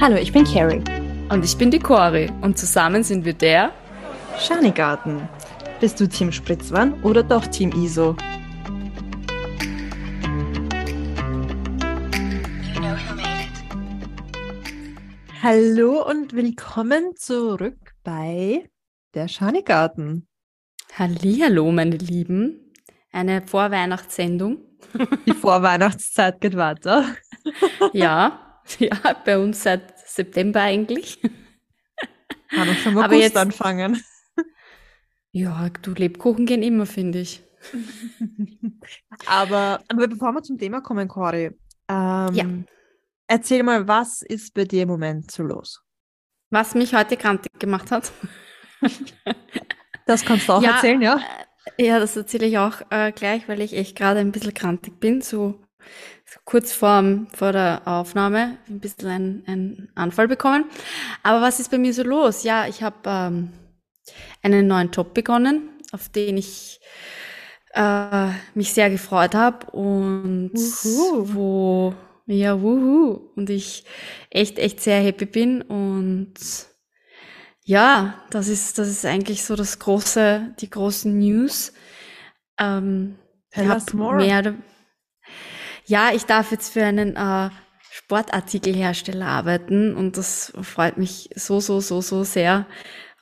Hallo, ich bin Carrie. Und ich bin die Cori und zusammen sind wir der Schanigarten. Bist du Team Spritzwan oder doch Team ISO? Hallo und willkommen zurück bei der Schanigarten. Hallihallo, meine Lieben. Eine Vorweihnachtssendung. Die Vorweihnachtszeit geht weiter. ja, ja, bei uns seit September eigentlich. Kann auch schon mal jetzt anfangen. Ja, du Lebkuchen gehen immer, finde ich. aber, aber bevor wir zum Thema kommen, Cori, ähm, ja. erzähl mal, was ist bei dir im Moment so los? Was mich heute krantig gemacht hat. das kannst du auch ja, erzählen, ja? Äh, ja, das erzähle ich auch äh, gleich, weil ich echt gerade ein bisschen krantig bin. So kurz vor, vor der Aufnahme ein bisschen einen Anfall bekommen. Aber was ist bei mir so los? Ja, ich habe ähm, einen neuen Job begonnen, auf den ich äh, mich sehr gefreut habe und wuhu. wo ja wuhu und ich echt echt sehr happy bin und ja, das ist das ist eigentlich so das große die großen News. Ähm, Tell us more. Mehr, ja, ich darf jetzt für einen äh, Sportartikelhersteller arbeiten und das freut mich so so so so sehr.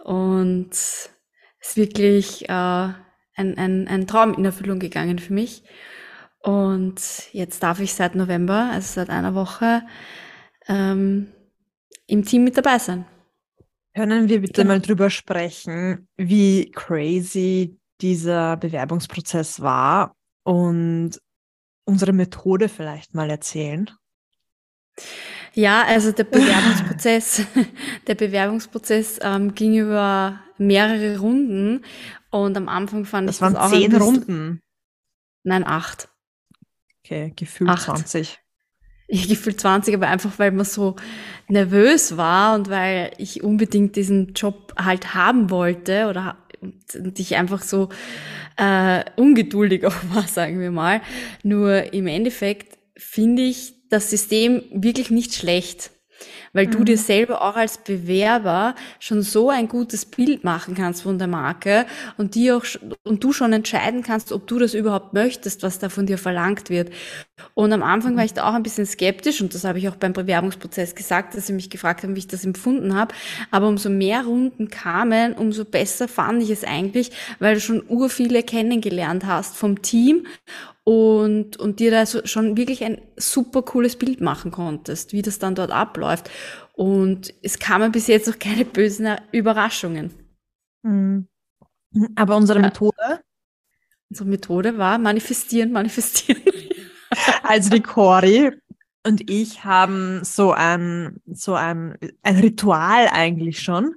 Und es ist wirklich äh, ein, ein, ein Traum in Erfüllung gegangen für mich. Und jetzt darf ich seit November, also seit einer Woche, ähm, im Team mit dabei sein. Können wir bitte genau. mal drüber sprechen, wie crazy dieser Bewerbungsprozess war und unsere Methode vielleicht mal erzählen? Ja, also der Bewerbungsprozess, der Bewerbungsprozess ähm, ging über mehrere Runden und am Anfang fand das ich waren das auch zehn Runden. Nein, acht. Okay, gefühlt acht. 20. Ich gefühlt 20, aber einfach weil man so nervös war und weil ich unbedingt diesen Job halt haben wollte oder und ich einfach so äh, ungeduldig auch war, sagen wir mal. Nur im Endeffekt finde ich das System wirklich nicht schlecht, weil mhm. du dir selber auch als Bewerber schon so ein gutes Bild machen kannst von der Marke und die auch und du schon entscheiden kannst, ob du das überhaupt möchtest, was da von dir verlangt wird. Und am Anfang war ich da auch ein bisschen skeptisch und das habe ich auch beim Bewerbungsprozess gesagt, dass sie mich gefragt haben, wie ich das empfunden habe. Aber umso mehr Runden kamen, umso besser fand ich es eigentlich, weil du schon ur viele kennengelernt hast vom Team und, und dir da so schon wirklich ein super cooles Bild machen konntest, wie das dann dort abläuft. Und es kamen bis jetzt noch keine bösen Überraschungen. Mhm. Aber unsere Methode? Unsere Methode war manifestieren, manifestieren. Also die Cori und ich haben so ein, so ein, ein Ritual eigentlich schon,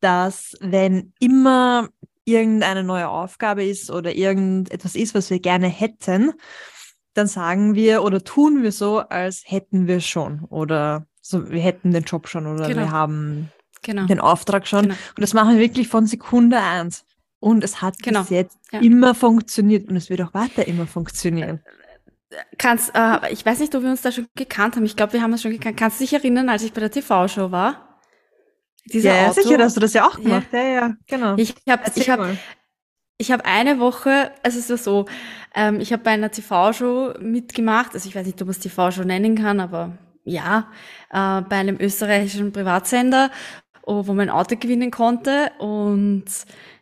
dass wenn immer irgendeine neue Aufgabe ist oder irgendetwas ist, was wir gerne hätten, dann sagen wir oder tun wir so, als hätten wir schon oder so, wir hätten den Job schon oder genau. wir haben genau. den Auftrag schon. Genau. Und das machen wir wirklich von Sekunde eins. Und es hat genau. bis jetzt ja. immer funktioniert und es wird auch weiter immer funktionieren. Kannst, äh, ich weiß nicht, ob wir uns da schon gekannt haben. Ich glaube, wir haben uns schon gekannt. Kannst du dich erinnern, als ich bei der TV-Show war? Dieser ja, Auto, sicher, dass du das ja auch gemacht. Ja, ja, ja genau. Ich habe ich hab, ich hab eine Woche, also es war so, ähm, ich habe bei einer TV-Show mitgemacht, also ich weiß nicht, ob man es TV-Show nennen kann, aber ja, äh, bei einem österreichischen Privatsender, wo man ein Auto gewinnen konnte und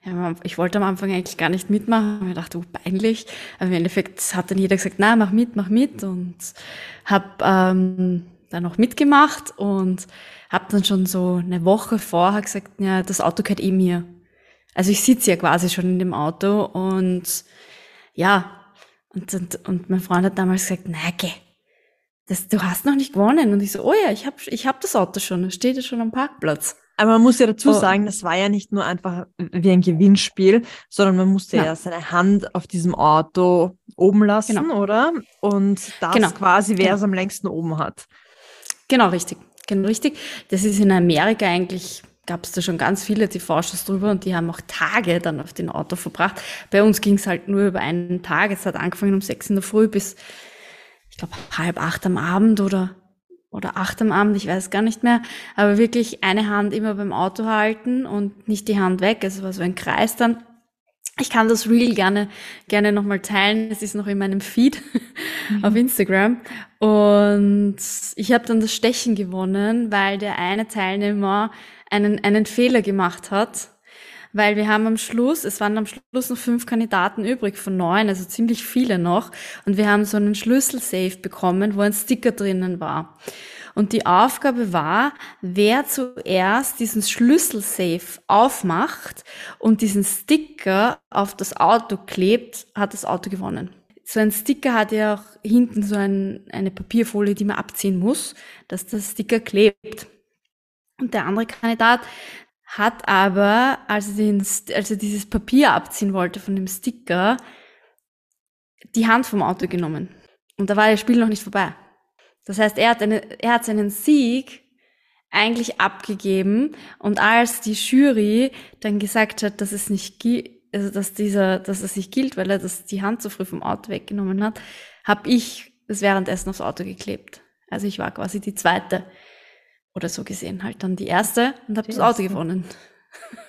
ja, ich wollte am Anfang eigentlich gar nicht mitmachen. Ich dachte, oh, peinlich. Aber im Endeffekt hat dann jeder gesagt, na, mach mit, mach mit und habe ähm, dann noch mitgemacht und habe dann schon so eine Woche vorher gesagt, ja, das Auto gehört eh mir. Also ich sitze ja quasi schon in dem Auto und ja, und, und, und mein Freund hat damals gesagt, na geh, das, du hast noch nicht gewonnen. Und ich so, oh ja, ich habe ich hab das Auto schon, es steht ja schon am Parkplatz. Aber man muss ja dazu oh. sagen, das war ja nicht nur einfach wie ein Gewinnspiel, sondern man musste ja, ja seine Hand auf diesem Auto oben lassen, genau. oder? Und das genau. quasi, wer genau. es am längsten oben hat. Genau, richtig. Genau, richtig. Das ist in Amerika eigentlich, gab es da schon ganz viele TV-Shows drüber und die haben auch Tage dann auf den Auto verbracht. Bei uns ging es halt nur über einen Tag. Es hat angefangen um sechs in der Früh bis, ich glaube, halb acht am Abend oder oder acht am Abend, ich weiß gar nicht mehr, aber wirklich eine Hand immer beim Auto halten und nicht die Hand weg. Also war so ein Kreis dann. Ich kann das Reel gerne, gerne nochmal teilen. Es ist noch in meinem Feed mhm. auf Instagram. Und ich habe dann das Stechen gewonnen, weil der eine Teilnehmer einen, einen Fehler gemacht hat. Weil wir haben am Schluss, es waren am Schluss noch fünf Kandidaten übrig von neun, also ziemlich viele noch. Und wir haben so einen Schlüsselsafe bekommen, wo ein Sticker drinnen war. Und die Aufgabe war, wer zuerst diesen Schlüsselsafe aufmacht und diesen Sticker auf das Auto klebt, hat das Auto gewonnen. So ein Sticker hat ja auch hinten so ein, eine Papierfolie, die man abziehen muss, dass der Sticker klebt. Und der andere Kandidat hat aber, als er, den, als er dieses Papier abziehen wollte von dem Sticker, die Hand vom Auto genommen. Und da war das Spiel noch nicht vorbei. Das heißt, er hat, eine, er hat seinen Sieg eigentlich abgegeben und als die Jury dann gesagt hat, dass es nicht gilt, also dass dieser, dass es nicht gilt, weil er das die Hand so früh vom Auto weggenommen hat, habe ich es währenddessen aufs Auto geklebt. Also ich war quasi die zweite oder so gesehen halt dann die erste und habe das Auto gewonnen.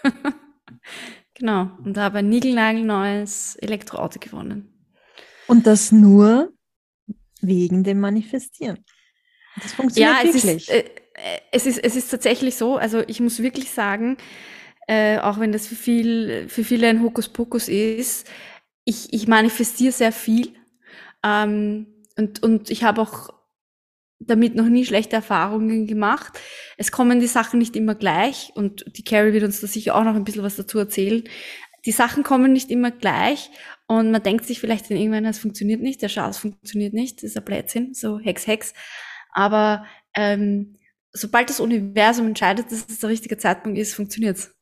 genau und habe ein niegelnagelneues Elektroauto gewonnen. Und das nur wegen dem Manifestieren. Das funktioniert ja, es wirklich. Ist, äh, es, ist, es ist tatsächlich so, also ich muss wirklich sagen, äh, auch wenn das für, viel, für viele ein Hokuspokus ist, ich, ich manifestiere sehr viel. Ähm, und, und ich habe auch damit noch nie schlechte Erfahrungen gemacht. Es kommen die Sachen nicht immer gleich und die Carrie wird uns da sicher auch noch ein bisschen was dazu erzählen. Die Sachen kommen nicht immer gleich und man denkt sich vielleicht dann irgendwann, es funktioniert nicht, der Chance funktioniert nicht, das ist ein Blödsinn, so Hex, Hex. Aber ähm, sobald das Universum entscheidet, dass es der richtige Zeitpunkt ist, funktioniert's.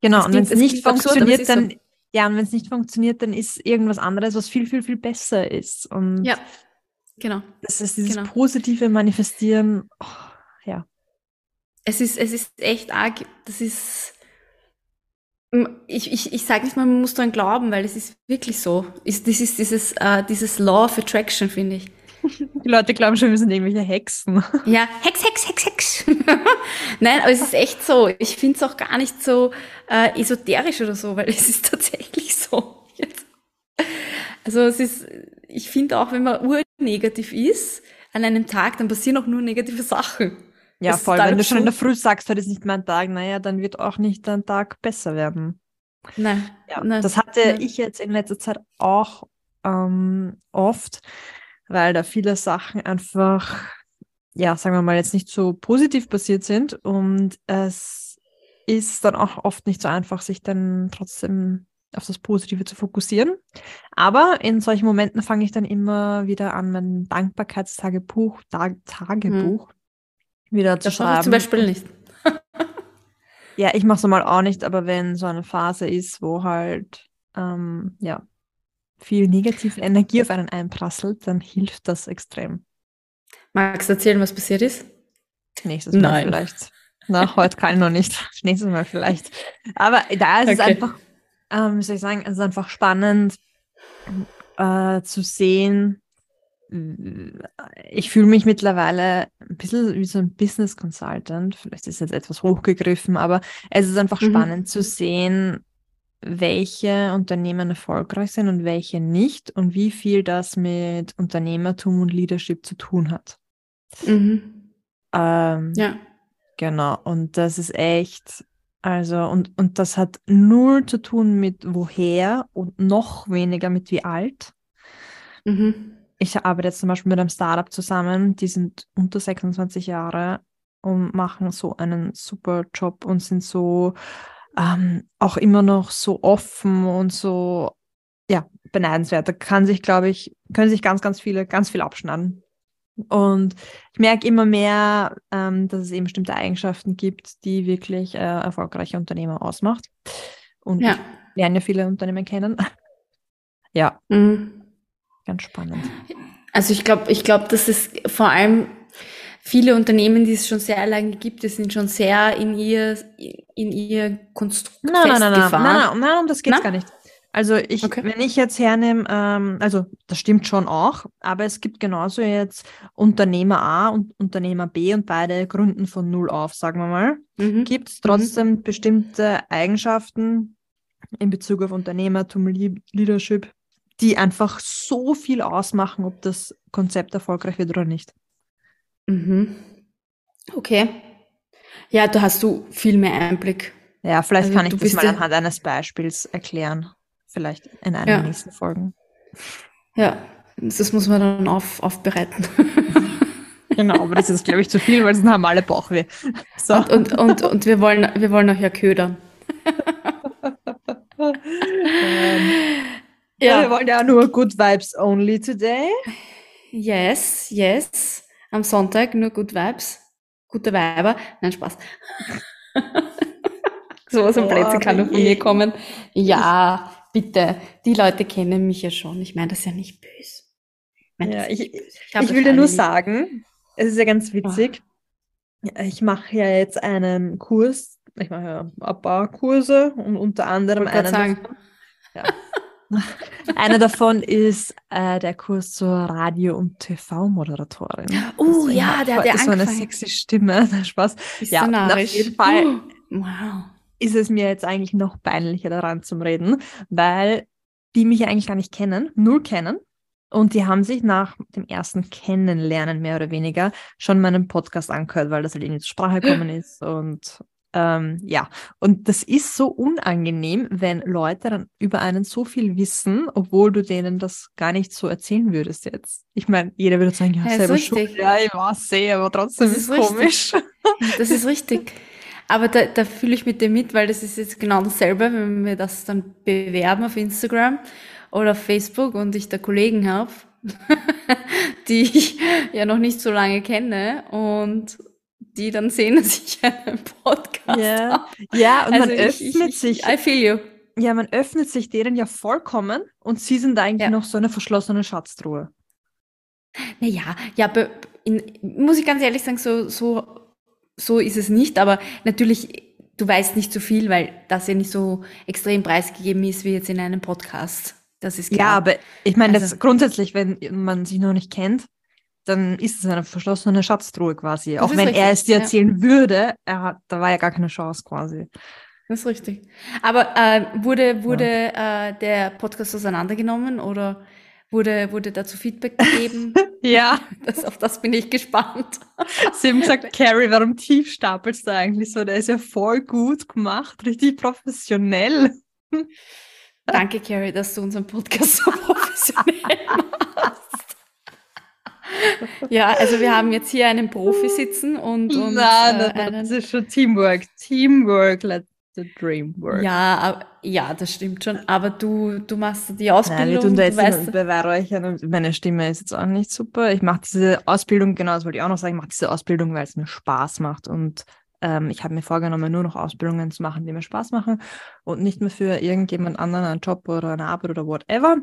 Genau, und wenn es nicht funktioniert, absurd, dann so. ja, und wenn es nicht funktioniert, dann ist irgendwas anderes, was viel, viel, viel besser ist. Und ja, genau. Das ist dieses genau. positive Manifestieren. Oh, ja. Es ist, es ist echt arg. Das ist ich, ich, ich sage nicht mal, man muss daran glauben, weil es ist wirklich so. Ist, das ist dieses, uh, dieses Law of Attraction, finde ich. Die Leute glauben schon, wir sind irgendwelche Hexen. Ja, Hex, Hex, Hex, Hex. Nein, aber es ist echt so. Ich finde es auch gar nicht so äh, esoterisch oder so, weil es ist tatsächlich so. Jetzt. Also es ist, ich finde auch, wenn man urnegativ ist an einem Tag, dann passieren auch nur negative Sachen. Ja, das voll. Wenn du schon in der Früh sagst, heute ist nicht mein Tag, naja, dann wird auch nicht dein Tag besser werden. Nein. Ja, nein, das hatte nein. ich jetzt in letzter Zeit auch ähm, oft, weil da viele Sachen einfach, ja, sagen wir mal, jetzt nicht so positiv passiert sind und es ist dann auch oft nicht so einfach, sich dann trotzdem auf das Positive zu fokussieren. Aber in solchen Momenten fange ich dann immer wieder an, mein Dankbarkeitstagebuch, Tag, Tagebuch, hm wieder zu das schreiben. Das zum Beispiel nicht. ja, ich mache es mal auch nicht, aber wenn so eine Phase ist, wo halt ähm, ja viel negative Energie auf einen einprasselt, dann hilft das extrem. Magst du erzählen, was passiert ist? Nächstes Mal Nein. vielleicht. Na, heute kann ich noch nicht. Nächstes Mal vielleicht. Aber da ist okay. es einfach, ähm, wie soll ich sagen, es ist einfach spannend äh, zu sehen, ich fühle mich mittlerweile ein bisschen wie so ein Business Consultant. Vielleicht ist jetzt etwas hochgegriffen, aber es ist einfach mhm. spannend zu sehen, welche Unternehmen erfolgreich sind und welche nicht und wie viel das mit Unternehmertum und Leadership zu tun hat. Mhm. Ähm, ja. Genau. Und das ist echt, also, und, und das hat null zu tun mit woher und noch weniger mit wie alt. Mhm ich arbeite jetzt zum Beispiel mit einem Startup zusammen, die sind unter 26 Jahre und machen so einen super Job und sind so ähm, auch immer noch so offen und so, ja, beneidenswert. Da kann sich, glaube ich, können sich ganz, ganz viele, ganz viel abschneiden. Und ich merke immer mehr, ähm, dass es eben bestimmte Eigenschaften gibt, die wirklich äh, erfolgreiche Unternehmer ausmacht. Und ja. ich lerne ja viele Unternehmen kennen. ja. Mhm. Ganz spannend. Also ich glaube, ich glaube, dass es vor allem viele Unternehmen, die es schon sehr lange gibt, die sind schon sehr in ihr, in ihr Konstrukt nein, nein, nein, nein, nein, nein, nein, um das geht gar nicht. Also ich, Okay. wenn ich jetzt hernehme, ähm, also das stimmt schon auch, aber es gibt genauso jetzt Unternehmer A und Unternehmer B und beide gründen von null auf, sagen wir mal. Mhm. Gibt es trotzdem bestimmte Eigenschaften in Bezug auf Unternehmertum, Le- Leadership, die einfach so viel ausmachen, ob das Konzept erfolgreich wird oder nicht? Mhm. Okay. Ja, da hast du viel mehr Einblick. Ja, vielleicht Also kann ich das mal ja- anhand eines Beispiels erklären. Vielleicht in einer Ja. der nächsten Folgen. Ja, das muss man dann auf, aufbereiten. Genau, aber das ist, glaube ich, zu viel, weil sonst haben alle Bauchweh. So. Und, und, und, und wir wollen, wir wollen auch ja ködern. ähm, ja. wir wollen ja nur Good Vibes only today. Yes, yes. Am Sonntag nur Good Vibes. Gute Weiber. Nein, Spaß. Sowas am Oh, Plätze kann nur von mir kommen. Ja, bitte. Die Leute kennen mich ja schon. Ich meine das ja nicht böse. meine Ja, das ich, nicht böse. ich, habe will dir nur lieb. sagen, es ist ja ganz witzig. Ich mache ja jetzt einen Kurs, ich mache ja ein paar Kurse und unter anderem einen sagen. Einer davon ist äh, der Kurs zur Radio- und TV-Moderatorin. Oh, Deswegen ja, der hat ja so eine sexy Stimme. Spaß. Bist Ja, und auf jeden Fall Oh, wow. ist es mir jetzt eigentlich noch peinlicher daran zum Reden, weil die mich eigentlich gar nicht kennen, null kennen. Und die haben sich nach dem ersten Kennenlernen mehr oder weniger schon meinen Podcast angehört, weil das halt irgendwie zur Sprache gekommen ist. Und ähm, ja, und das ist so unangenehm, wenn Leute dann über einen so viel wissen, obwohl du denen das gar nicht so erzählen würdest jetzt. Ich meine, jeder würde sagen, ja, Ja, selber schuld. Ja, ich weiß eh, aber trotzdem Das ist ist es komisch. Das ist richtig. Aber da, da fühle ich mit dir mit, weil das ist jetzt genau dasselbe, wenn wir das dann bewerben auf Instagram oder auf Facebook und ich da Kollegen habe, die ich ja noch nicht so lange kenne und die dann sehen, dass ich einen Podcast Ja, habe. ja, und man Also ich- öffnet ich, sich I feel you. Ja, man öffnet sich denen ja vollkommen und sie sind eigentlich Ja. noch so eine verschlossene Schatztruhe. Naja, ja, in, muss ich ganz ehrlich sagen, so, so, so ist es nicht, aber natürlich, du weißt nicht so viel, weil das ja nicht so extrem preisgegeben ist wie jetzt in einem Podcast. Das ist klar. Ja, aber ich meine, Also- das grundsätzlich, wenn man sich noch nicht kennt, dann ist es eine verschlossene Schatztruhe quasi. Das Auch wenn er richtig, es dir ja. erzählen würde, er hat, da war ja gar keine Chance quasi. Das ist richtig. Aber äh, wurde, wurde äh, der Podcast auseinandergenommen oder wurde, wurde dazu Feedback gegeben? Ja, das, auf das bin ich gespannt. sie haben gesagt, Carrie, warum tief stapelst du eigentlich so? Der ist ja voll gut gemacht, richtig professionell. Danke, Carrie, dass du unseren Podcast so professionell machst. Ja, also wir haben jetzt hier einen Profi sitzen und, und Nein, äh, nein, nein, einen, das ist schon Teamwork. Teamwork, let the dream work. ja, aber- ja, das stimmt schon. Aber du, du machst die Nein, Ausbildung, wir tun da du jetzt weißt, beweihräuchern und meine Stimme ist jetzt auch nicht super. Ich mache diese Ausbildung, genau, das wollte ich auch noch sagen, ich mache diese Ausbildung, weil es mir Spaß macht und ähm, ich habe mir vorgenommen, nur noch Ausbildungen zu machen, die mir Spaß machen und nicht mehr für irgendjemand anderen einen Job oder eine Arbeit oder whatever.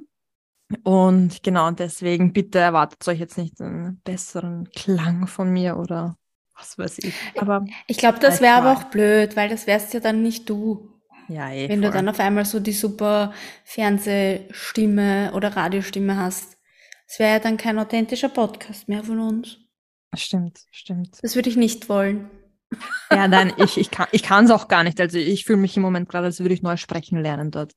Und genau, und deswegen bitte erwartet euch jetzt nicht einen besseren Klang von mir oder was weiß ich. Aber ich glaube, das wäre aber auch blöd, weil das wärst ja dann nicht du. ja, eh, Wenn du voll. dann auf einmal so die super Fernsehstimme oder Radiostimme hast. Es wäre ja dann kein authentischer Podcast mehr von uns. Stimmt, stimmt. Das würde ich nicht wollen. Ja, nein, ich, ich kann ich es auch gar nicht. Also ich fühle mich im Moment gerade, als würde ich neu sprechen lernen dort.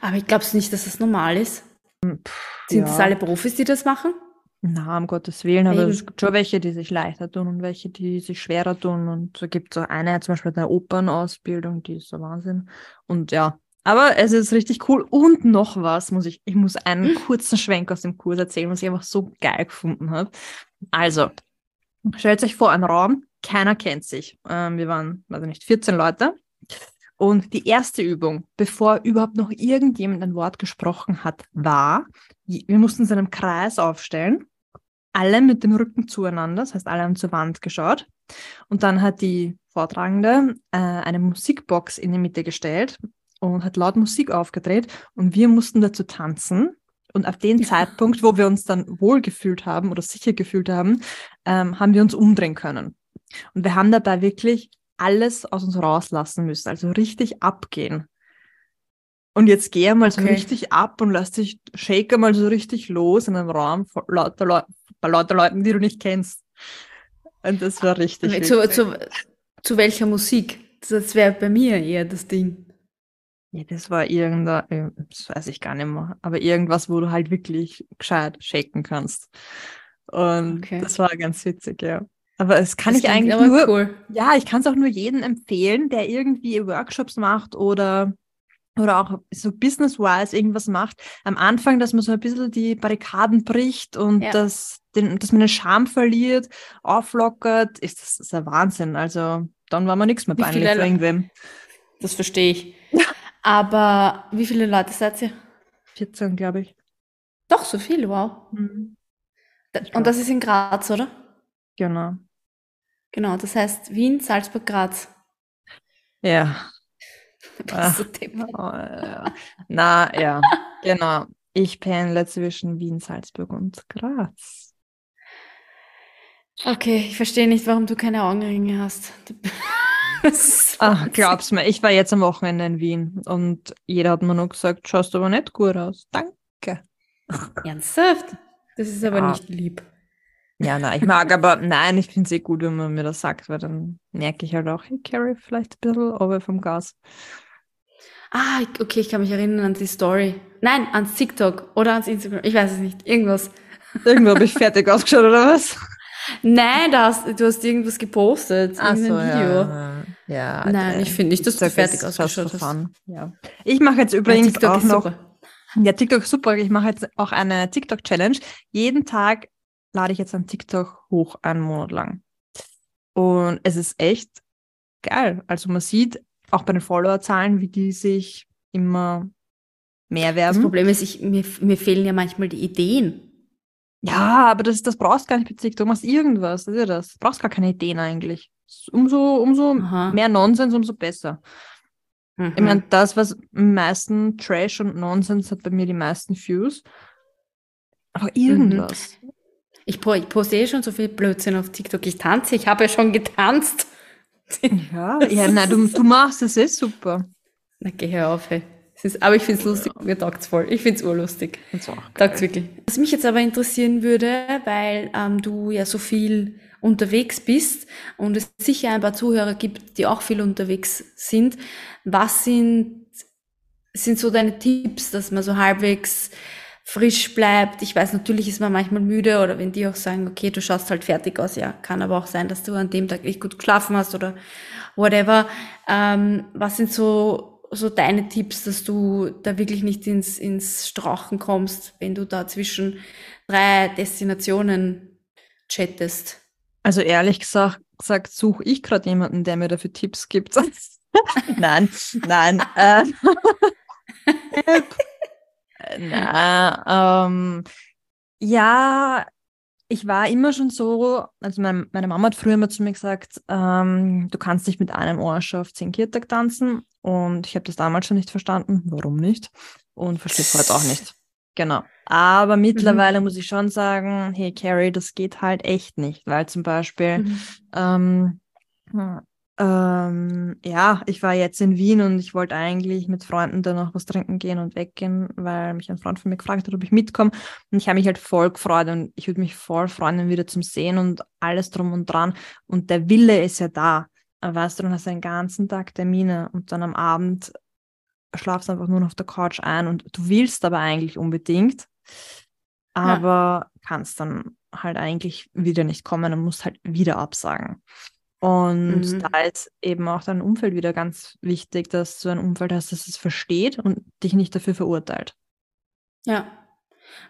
Aber ich glaube nicht, dass das normal ist. Sind ja. das alle Profis, die das machen? Na, um Gottes Willen, aber Eben. es gibt schon welche, die sich leichter tun und welche, die sich schwerer tun. Und da gibt es auch eine, zum Beispiel eine Opernausbildung, die ist so Wahnsinn. Und ja, aber es ist richtig cool. Und noch was, muss ich, ich muss einen kurzen Schwenk aus dem Kurs erzählen, was ich einfach so geil gefunden habe. Also, stellt euch vor, ein Raum, keiner kennt sich. Ähm, wir waren, weiß ich nicht, 14 Leute. Und die erste Übung, bevor überhaupt noch irgendjemand ein Wort gesprochen hat, war, wir mussten uns in einem Kreis aufstellen, alle mit dem Rücken zueinander, das heißt, alle haben zur Wand geschaut. Und dann hat die Vortragende äh, eine Musikbox in die Mitte gestellt und hat laut Musik aufgedreht und wir mussten dazu tanzen. Und ab dem Zeitpunkt, wo wir uns dann wohl gefühlt haben oder sicher gefühlt haben, ähm, haben wir uns umdrehen können. Und wir haben dabei wirklich alles aus uns rauslassen müssen, also richtig abgehen. Und jetzt geh mal so Okay. richtig ab und lass dich, shake mal so richtig los in einem Raum vor lauter Leu bei lauter Leuten, die du nicht kennst. Und das war richtig Zu, zu, zu welcher Musik? Das wäre bei mir eher das Ding. Ja, das war irgendein, äh, das weiß ich gar nicht mehr, aber irgendwas, wo du halt wirklich gescheit shaken kannst. Und Okay. das war ganz witzig, ja. Aber es kann Das ich eigentlich nur, cool. ja, ich kann es auch nur jedem empfehlen, der irgendwie Workshops macht oder, oder auch so business-wise irgendwas macht. Am Anfang, dass man so ein bisschen die Barrikaden bricht und Ja. dass, den, dass man den Charme verliert, auflockert, ist das, ist ein Wahnsinn. Also dann war man nichts mehr peinlich für irgendwem. Das verstehe ich. Aber wie viele Leute seid ihr? 14, glaube ich. Doch, so viel, wow. Mhm. Und das ist in Graz, oder? Genau. Genau, das heißt Wien, Salzburg, Graz. Ja. Du Depp. Oh, ja. Na, ja, genau. Ich pendle zwischen Wien, Salzburg und Graz. Okay, ich verstehe nicht, warum du keine Augenringe hast. Ach, glaub's mir, ich war jetzt am Wochenende in Wien und jeder hat mir nur gesagt, schaust aber nicht gut aus. Danke. Ernsthaft? Das ist aber Ja. nicht lieb. Ja, nein, ich mag aber, nein, ich finde es eh gut, wenn man mir das sagt, weil dann merke ich halt auch, hey, Carrie, vielleicht ein bisschen over vom Gas. Ah, okay, ich kann mich erinnern an die Story. Nein, ans TikTok oder ans Instagram. Ich weiß es nicht. Irgendwas. Irgendwo habe ich fertig ausgeschaut, oder was? Nein, da hast, du hast irgendwas gepostet. Ach so, Video. ja. ja Nein, äh, ich finde nicht, dass du fertig ausgeschaut hast. fun, Ja. Ich mache jetzt Ja, übrigens TikTok auch noch super. Ja, TikTok ist super. Ich mache jetzt auch eine TikTok-Challenge. Jeden Tag lade ich jetzt ein TikTok hoch, einen Monat lang. Und es ist echt geil. Also man sieht auch bei den Followerzahlen, wie die sich immer mehr Das werden. Problem ist, ich, mir, mir fehlen ja manchmal die Ideen. Ja, aber das, das brauchst gar nicht bei TikTok. Du machst irgendwas, das ist ja das. Du brauchst gar keine Ideen eigentlich. Umso, umso Aha. mehr Nonsens, umso besser. Mhm. Ich meine, das, was am meisten Trash und Nonsens hat bei mir die meisten Views. Aber irgendwas. Ich, po ich poste eh schon so viel Blödsinn auf TikTok. Ich tanze, ich habe ja schon getanzt. Ja, ja nein, du, du machst es eh super. Na, geh hör auf, hey. Es ist, aber ich finde es lustig, mir taugt's voll. Ich finde es urlustig. Geil. Taugt's wirklich. Was mich jetzt aber interessieren würde, weil ähm, du ja so viel unterwegs bist und es sicher ein paar Zuhörer gibt, die auch viel unterwegs sind. Was sind, sind so deine Tipps, dass man so halbwegs frisch bleibt? Ich weiß, natürlich ist man manchmal müde oder wenn die auch sagen, okay, du schaust halt fertig aus, ja, kann aber auch sein, dass du an dem Tag echt gut geschlafen hast oder whatever. Ähm, was sind so, so deine Tipps, dass du da wirklich nicht ins, ins Strauchen kommst, wenn du da zwischen drei Destinationen chattest? Also ehrlich gesagt, gesagt suche ich gerade jemanden, der mir dafür Tipps gibt. nein, nein. Äh, na, ähm, ja, ich war immer schon so, also mein, meine Mama hat früher immer zu mir gesagt, ähm, du kannst nicht mit einem Ohr schon auf zehn Kirtag tanzen und ich habe das damals schon nicht verstanden, warum nicht und verstehe es heute auch nicht. Genau. Aber mittlerweile muss ich schon sagen, hey Carrie, das geht halt echt nicht, weil zum Beispiel Mhm. ähm, hm, ähm, ja, ich war jetzt in Wien und ich wollte eigentlich mit Freunden da noch was trinken gehen und weggehen, weil mich ein Freund von mir gefragt hat, ob ich mitkomme. Und ich habe mich halt voll gefreut und ich würde mich voll freuen, ihn wieder zum Sehen und alles drum und dran. Und der Wille ist ja da. Aber weißt du, dann hast du den ganzen Tag Termine und dann am Abend schlafst du einfach nur noch auf der Couch ein und du willst aber eigentlich unbedingt, aber kannst dann halt eigentlich wieder nicht kommen und musst halt wieder absagen. Und Mhm. da ist eben auch dein Umfeld wieder ganz wichtig, dass du ein Umfeld hast, das es versteht und dich nicht dafür verurteilt. Ja.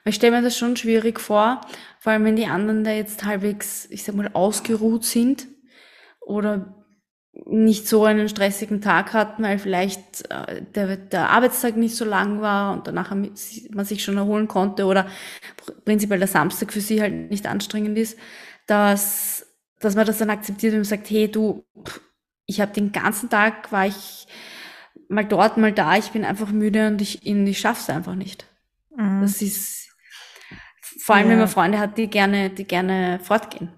Ich stelle mir das schon schwierig vor, vor allem wenn die anderen da jetzt halbwegs, ich sag mal, ausgeruht sind oder nicht so einen stressigen Tag hatten, weil vielleicht äh, der, der Arbeitstag nicht so lang war und danach man sich schon erholen konnte oder pr- prinzipiell der Samstag für sie halt nicht anstrengend ist, dass, dass man das dann akzeptiert und sagt, hey du, ich habe den ganzen Tag, war ich mal dort, mal da, ich bin einfach müde und ich, ich schaffe es einfach nicht. Mhm. Das ist vor allem, wenn Ja. man Freunde hat, die gerne, die gerne fortgehen.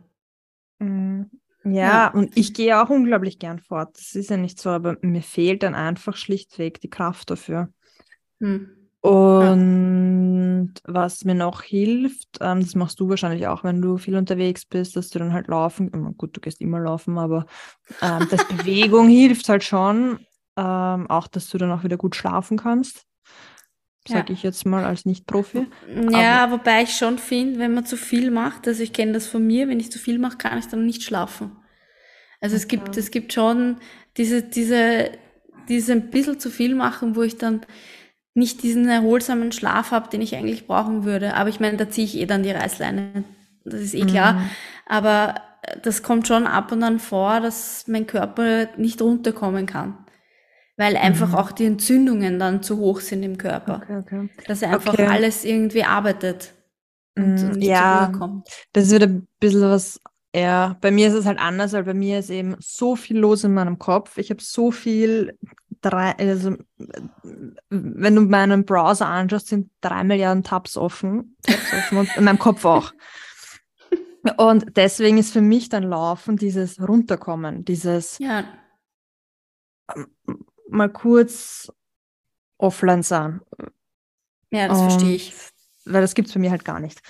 Mm, Ja, Ja. und ich gehe auch unglaublich gern fort. Das ist ja nicht so, aber mir fehlt dann einfach schlichtweg die Kraft dafür. Hm. Und was mir noch hilft, ähm, das machst du wahrscheinlich auch, wenn du viel unterwegs bist, dass du dann halt laufen, gut, du gehst immer laufen, aber ähm, dass Bewegung hilft halt schon, ähm, auch, dass du dann auch wieder gut schlafen kannst. Sag Ja. ich jetzt mal als Nicht-Profi. Ja, wobei ich schon finde, wenn man zu viel macht, also ich kenne das von mir, wenn ich zu viel mache, kann ich dann nicht schlafen. Also es gibt, Okay. es gibt schon diese, diese, diese ein bisschen zu viel machen, wo ich dann nicht diesen erholsamen Schlaf habe, den ich eigentlich brauchen würde. Aber ich meine, da ziehe ich eh dann die Reißleine. Das ist eh klar. Mhm. Aber äh, das kommt schon ab und an vor, dass mein Körper nicht runterkommen kann. Weil einfach Mhm. auch die Entzündungen dann zu hoch sind im Körper. Okay, okay. Dass er einfach Okay. alles irgendwie arbeitet und, und nicht ja. Ruhe kommt. Das ist wieder ein bisschen was, ja, bei mir ist es halt anders, weil bei mir ist eben so viel los in meinem Kopf. Ich habe so viel, drei, also wenn du meinen Browser anschaust, sind drei Milliarden Tabs offen, Tabs offen und in meinem Kopf auch. Und deswegen ist für mich dann Laufen dieses Runterkommen, dieses Ja, mal kurz offline sein. ja, das verstehe ich. weil das gibt es bei mir halt gar nicht.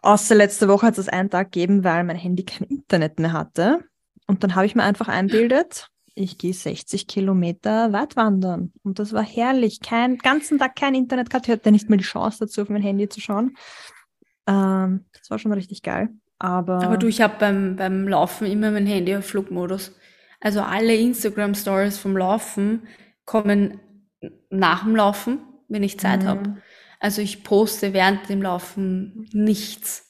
Außer letzte Woche hat es einen Tag gegeben, weil mein Handy kein Internet mehr hatte. Und dann habe ich mir einfach einbildet, ich gehe 60 Kilometer weit wandern. Und das war herrlich. Kein ganzen Tag kein Internet gehabt. Ich hatte nicht mal die Chance dazu, auf mein Handy zu schauen. Ähm, das war schon richtig geil. Aber, Aber du, ich habe beim, beim Laufen immer mein Handy auf Flugmodus. Also alle Instagram-Stories vom Laufen kommen nach dem Laufen, wenn ich Zeit Mhm. habe. Also ich poste während dem Laufen nichts.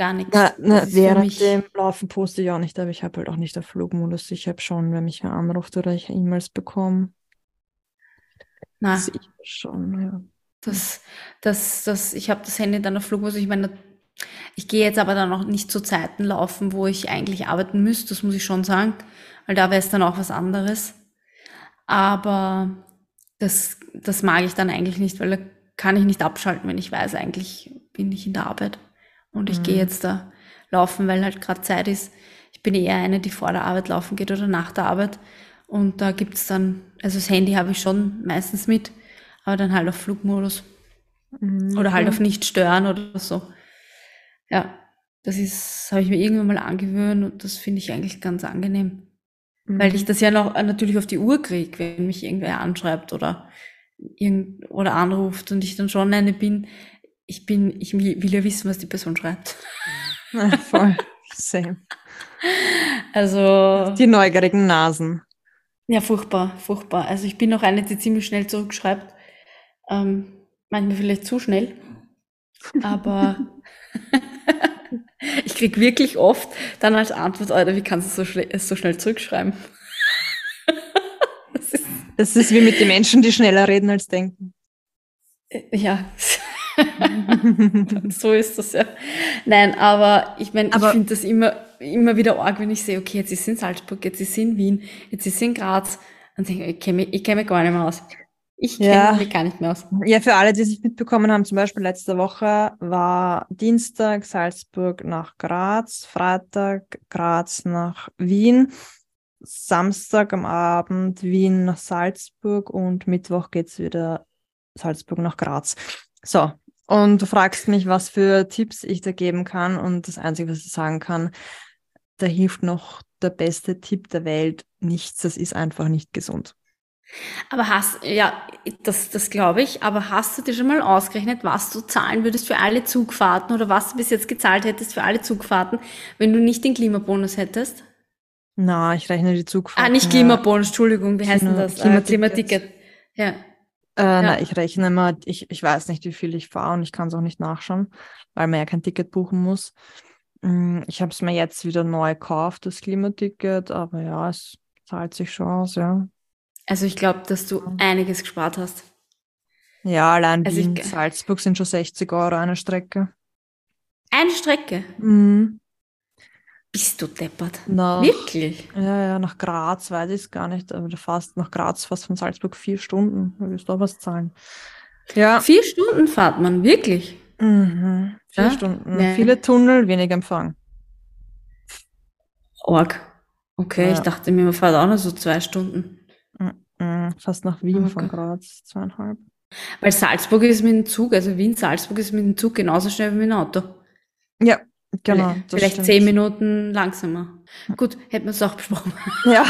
Gar nichts. na, na, Das während dem Laufen poste ich auch nicht, aber ich habe halt auch nicht auf Flugmodus. Ich habe schon, wenn mich wer anruft oder ich E-Mails bekomme, Na, sehe ich das schon, ja. Das, das, das, ich habe das Handy dann auf Flugmodus. Ich meine, ich gehe jetzt aber dann auch nicht zu Zeiten laufen, wo ich eigentlich arbeiten müsste, das muss ich schon sagen, weil da wäre es dann auch was anderes. Aber das, das mag ich dann eigentlich nicht, weil da kann ich nicht abschalten, wenn ich weiß, eigentlich bin ich in der Arbeit. Und ich Mhm. gehe jetzt da laufen, weil halt gerade Zeit ist. Ich bin eher eine, die vor der Arbeit laufen geht oder nach der Arbeit. Und da gibt's dann, also das Handy habe ich schon meistens mit, aber dann halt auf Flugmodus. Mhm, Oder halt auf nicht stören oder so. Ja, das ist, habe ich mir irgendwann mal angewöhnt und das finde ich eigentlich ganz angenehm. Weil Mhm. ich das ja noch äh, natürlich auf die Uhr kriege, wenn mich irgendwer anschreibt oder irgend oder anruft und ich dann schon eine bin, ich bin, ich will ja wissen, was die Person schreibt. Ja, voll. Same. Also, Die neugierigen Nasen. ja, furchtbar, furchtbar. Also ich bin noch eine, die ziemlich schnell zurückschreibt. Ähm, manchmal vielleicht zu schnell. Aber ich krieg wirklich oft dann als Antwort, Alter, wie kannst du so, schle- so schnell zurückschreiben? das ist, Das ist wie mit den Menschen, die schneller reden als denken. äh, ja, so ist das ja. Nein, aber ich meine, ich finde das immer, immer wieder arg, wenn ich sehe, okay, jetzt ist sie in Salzburg, jetzt ist sie in Wien, jetzt ist sie in Graz. Dann denke ich, ich kenne mich, ich kenn mich gar nicht mehr aus. Ich kenne Ja. mich gar nicht mehr aus. Ja, für alle, die es mitbekommen haben, zum Beispiel letzte Woche war Dienstag Salzburg nach Graz, Freitag Graz nach Wien, Samstag am Abend Wien nach Salzburg und Mittwoch geht's wieder Salzburg nach Graz. So, und du fragst mich, was für Tipps ich da geben kann und das Einzige, was ich sagen kann, da hilft noch der beste Tipp der Welt nichts, das ist einfach nicht gesund. Aber hast, ja, das, das glaube ich, aber hast du dir schon mal ausgerechnet, was du zahlen würdest für alle Zugfahrten oder was du bis jetzt gezahlt hättest für alle Zugfahrten, wenn du nicht den Klimabonus hättest? Na, ich rechne die Zugfahrt. Ah, nicht Klimabonus, Entschuldigung, wie heißt denn das? Äh, Klimaticket. Klimaticket. Ja. Äh, na, ich rechne immer, ich, ich weiß nicht, wie viel ich fahre und ich kann es auch nicht nachschauen, weil man ja kein Ticket buchen muss. Mm, Ich habe es mir jetzt wieder neu gekauft, das Klimaticket, aber ja, es zahlt sich schon aus, ja. Also ich glaube, dass du einiges gespart hast. Ja, allein Also Wien, Salzburg sind schon 60 Euro eine Strecke. Eine Strecke. Mhm. Bist du deppert? Nach, Wirklich? ja, ja, nach Graz weiß ich es gar nicht, aber fast nach Graz, fast von Salzburg vier Stunden. Da willst du auch was zahlen. Ja, Vier Stunden fahrt man, wirklich? mhm. vier Ja? Stunden. Nee. Viele Tunnel, wenig Empfang. Org. Okay, Ja. ich dachte mir, man fährt auch noch so zwei Stunden. Mhm. Fast nach Wien Oh von. Graz, zweieinhalb. Weil Salzburg ist mit dem Zug, also Wien, Salzburg ist mit dem Zug genauso schnell wie mit dem Auto. Ja, genau. Vielleicht, stimmt. zehn Minuten langsamer. Gut, hätten wir es auch besprochen. Ja.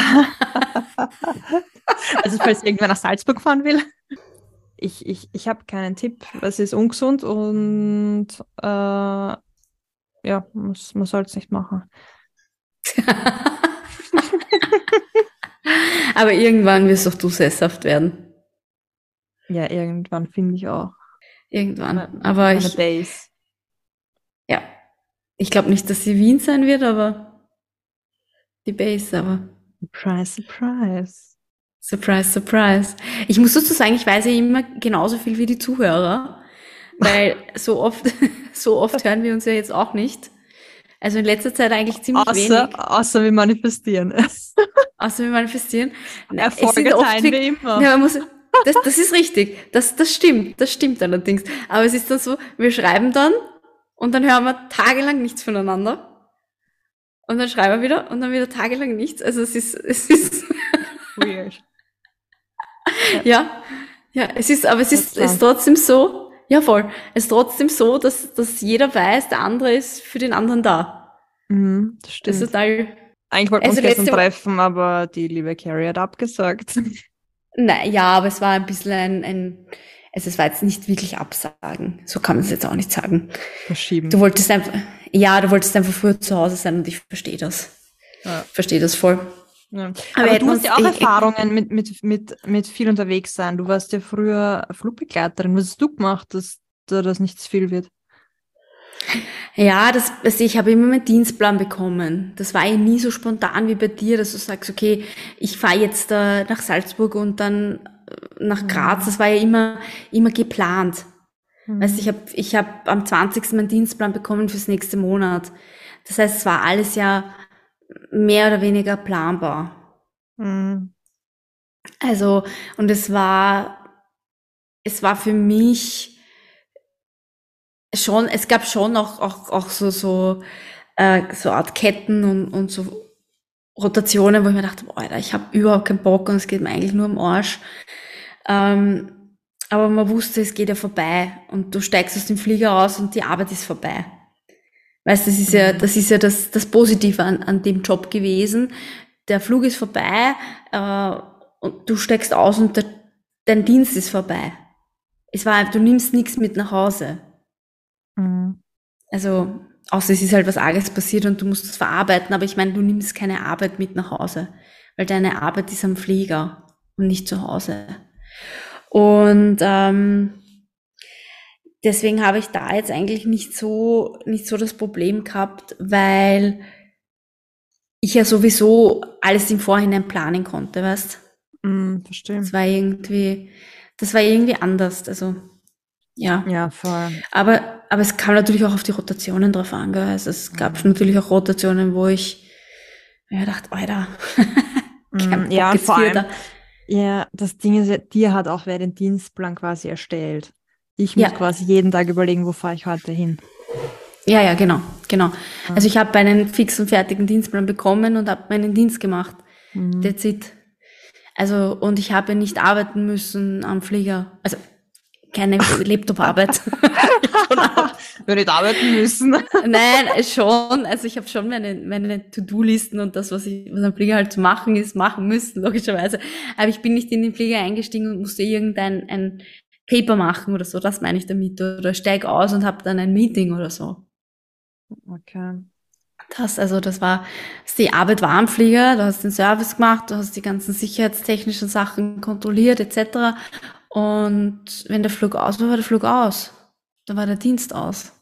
also falls irgendwer nach Salzburg fahren will. Ich, ich, ich habe keinen Tipp. Es ist ungesund und äh, ja, muss, man soll es nicht machen. Aber irgendwann wirst auch du sesshaft werden. Ja, irgendwann finde ich auch. Irgendwann. Aber ich, Base. ja. Ich glaube nicht, dass sie Wien sein wird, aber die Base, aber Surprise, surprise. surprise, surprise. Ich muss dazu sagen, ich weiß ja immer genauso viel wie die Zuhörer, weil so oft, so oft hören wir uns ja jetzt auch nicht. Also in letzter Zeit eigentlich ziemlich wenig. Außer, außer wir manifestieren. Außer wir manifestieren. Es Erfolge oft teilen wir- wir immer. Ja, man muss, das, das ist richtig. Das, das stimmt. Das stimmt allerdings. Aber es ist dann so, wir schreiben dann und dann hören wir tagelang nichts voneinander. Und dann schreiben wir wieder und dann wieder tagelang nichts. Also es ist, es ist, Weird. ja, ja, es ist, aber es ist, ist trotzdem so, ja voll, es ist trotzdem so, dass, dass jeder weiß, der andere ist für den anderen da. Mhm, das Das stimmt. ist total, Eigentlich wollten wir uns also gestern letzte- treffen, aber die liebe Carrie hat abgesagt. nein, ja, aber es war ein bisschen ein, ein, es war jetzt nicht wirklich Absagen. So kann man es jetzt auch nicht sagen. Verschieben. Du wolltest einfach, ja, du wolltest einfach früher zu Hause sein und ich verstehe das. Ja. Verstehe das voll. Ja. Aber Aber, du hast ja auch ich- Erfahrungen mit, mit, mit, mit viel unterwegs sein. Du warst ja früher Flugbegleiterin. Was hast du gemacht, dass da das nicht zu viel wird? Ja, das, also ich habe immer meinen Dienstplan bekommen. Das war ja nie so spontan wie bei dir, dass du sagst, okay, ich fahre jetzt äh, nach Salzburg und dann nach Graz. Das war ja immer, immer geplant. Weißt du, ich habe ich hab am 20. meinen Dienstplan bekommen fürs nächste Monat. Das heißt, es war alles ja mehr oder weniger planbar. Mhm. Also, und es war, es war für mich schon, es gab schon auch, auch, auch so, so, äh, so Art Ketten und, und so Rotationen, wo ich mir dachte, boah, Alter, ich habe überhaupt keinen Bock und es geht mir eigentlich nur am Arsch. Ähm, aber man wusste, es geht ja vorbei und du steigst aus dem Flieger raus und die Arbeit ist vorbei. Weißt, das ist ja, das ist ja das, das Positive an, an dem Job gewesen. Der Flug ist vorbei, äh, und du steigst aus und der, dein Dienst ist vorbei. Es war, du nimmst nichts mit nach Hause. Mhm. Also, außer es ist halt was Arges passiert und du musst es verarbeiten, aber ich meine, du nimmst keine Arbeit mit nach Hause, weil deine Arbeit ist am Flieger und nicht zu Hause. Und ähm, deswegen habe ich da jetzt eigentlich nicht so, nicht so das Problem gehabt, weil ich ja sowieso alles im Vorhinein planen konnte, weißt Mhm, verstehe. Das war irgendwie, das war irgendwie anders, also, ja. Ja, voll. Aber, aber es kam natürlich auch auf die Rotationen drauf an, gell? Also es gab Mhm. natürlich auch Rotationen, wo ich mir dachte, Alter, Mhm, ja, vor allem, ja, das Ding ist ja, dir hat auch wer den Dienstplan quasi erstellt. Ich muss Ja. quasi jeden Tag überlegen, wo fahre ich heute hin. Ja, ja, genau, genau. Also ich habe einen fix und fertigen Dienstplan bekommen und habe meinen Dienst gemacht. Mhm. That's it. Also, und ich habe nicht arbeiten müssen am Flieger. Also, keine Laptop-Arbeit. Wir nicht arbeiten müssen. Nein, schon. Also ich habe schon meine, meine To-Do-Listen und das, was ich was am Flieger halt zu machen ist, machen müssen, logischerweise. Aber ich bin nicht in den Flieger eingestiegen und musste irgendein ein Paper machen oder so. Das meine ich damit. Oder steig aus und habe dann ein Meeting oder so. Okay. Das, also das war, die Arbeit war am Flieger, du hast den Service gemacht, du hast die ganzen sicherheitstechnischen Sachen kontrolliert etc. Und wenn der Flug aus war, war der Flug aus. Dann war der Dienst aus.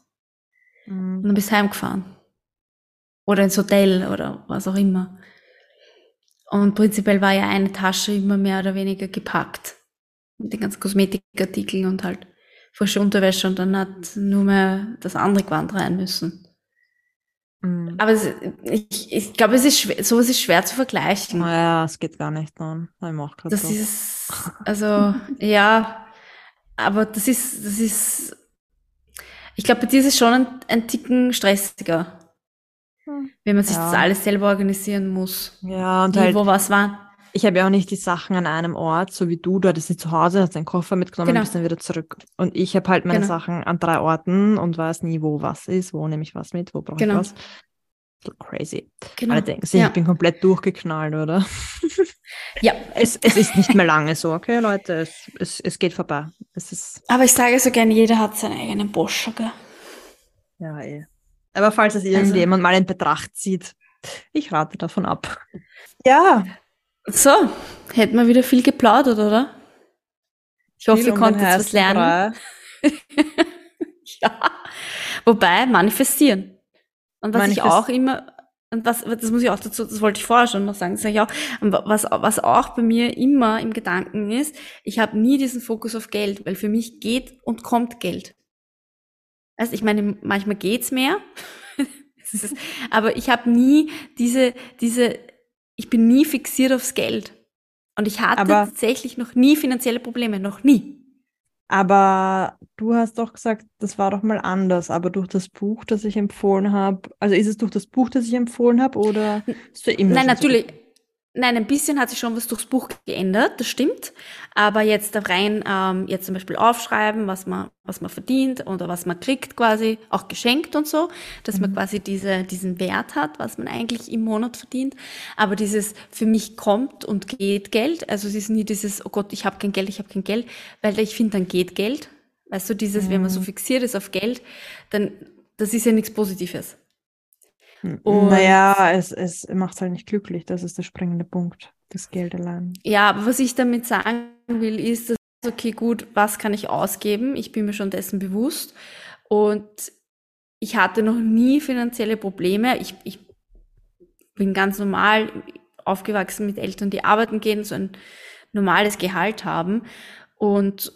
Und Mhm. dann bist du heimgefahren. Oder ins Hotel oder was auch immer. Und prinzipiell war ja eine Tasche immer mehr oder weniger gepackt. Mit den ganzen Kosmetikartikeln und halt frische Unterwäsche und dann hat nur mehr das andere Gewand rein müssen. Mhm. Aber es, ich, ich glaube, es ist schwer, sowas ist schwer zu vergleichen. Naja, es geht gar nicht dann. Ich mach Das so. ist, also, ja, aber das ist, das ist, ich glaube, bei dir ist es schon ein, ein Ticken stressiger, Hm. wenn man sich Ja. das alles selber organisieren muss. Ja, und Wie, halt, wo was war. ich habe ja auch nicht die Sachen an einem Ort, so wie du. Du hattest sie zu Hause, hast deinen Koffer mitgenommen Genau. und bist dann wieder zurück. Und ich habe halt meine Genau. Sachen an drei Orten und weiß nie, wo was ist, wo nehme ich was mit, wo brauche Genau. ich was. So crazy. Genau. Alle denken sich, ja. ich bin komplett durchgeknallt, oder? ja, Es, es ist nicht mehr lange so, okay, Leute? Es, es, es geht vorbei. Es ist, aber ich sage so gerne, jeder hat seinen eigenen Boscher, gell? ja, eh. Aber falls es Also irgendjemand mal in Betracht zieht, ich rate davon ab. Ja, So, hätten wir wieder viel geplaudert, oder? Ich hoffe, ihr um konntet was lernen. Ja. Wobei, manifestieren. Und was ich Manifest- auch immer, und was, das muss ich auch dazu, das wollte ich vorher schon noch sagen, das sage ich auch, was, was auch bei mir immer im Gedanken ist, ich habe nie diesen Fokus auf Geld, weil für mich geht und kommt Geld. Also ich meine, manchmal geht's mehr, ist- aber ich habe nie diese, diese, ich bin nie fixiert aufs Geld. Und ich hatte Aber- tatsächlich noch nie finanzielle Probleme, noch nie. Aber du hast doch gesagt, das war doch mal anders. Aber durch das Buch, das ich empfohlen habe, also ist es durch das Buch, das ich empfohlen habe, oder hast du immer Nein, schon so natürlich. Nein, ein bisschen hat sich schon was durchs Buch geändert, das stimmt. Aber jetzt da rein, ähm, jetzt zum Beispiel aufschreiben, was man, was man verdient oder was man kriegt quasi, auch geschenkt und so, dass man Mhm. quasi diese, diesen Wert hat, was man eigentlich im Monat verdient. Aber dieses für mich kommt und geht Geld, also es ist nie dieses, oh Gott, ich habe kein Geld, ich habe kein Geld, weil ich finde, dann geht Geld. Weißt du, dieses, wenn man so Mhm. fixiert ist auf Geld, dann, das ist ja nichts Positives. Und- Naja, es, es macht halt nicht glücklich. Das ist der springende Punkt. Das Geld allein. Ja, aber was ich damit sagen will, ist, dass, okay, gut, was kann ich ausgeben? Ich bin mir schon dessen bewusst. Und ich hatte noch nie finanzielle Probleme. Ich, ich bin ganz normal aufgewachsen mit Eltern, die arbeiten gehen, so ein normales Gehalt haben. Und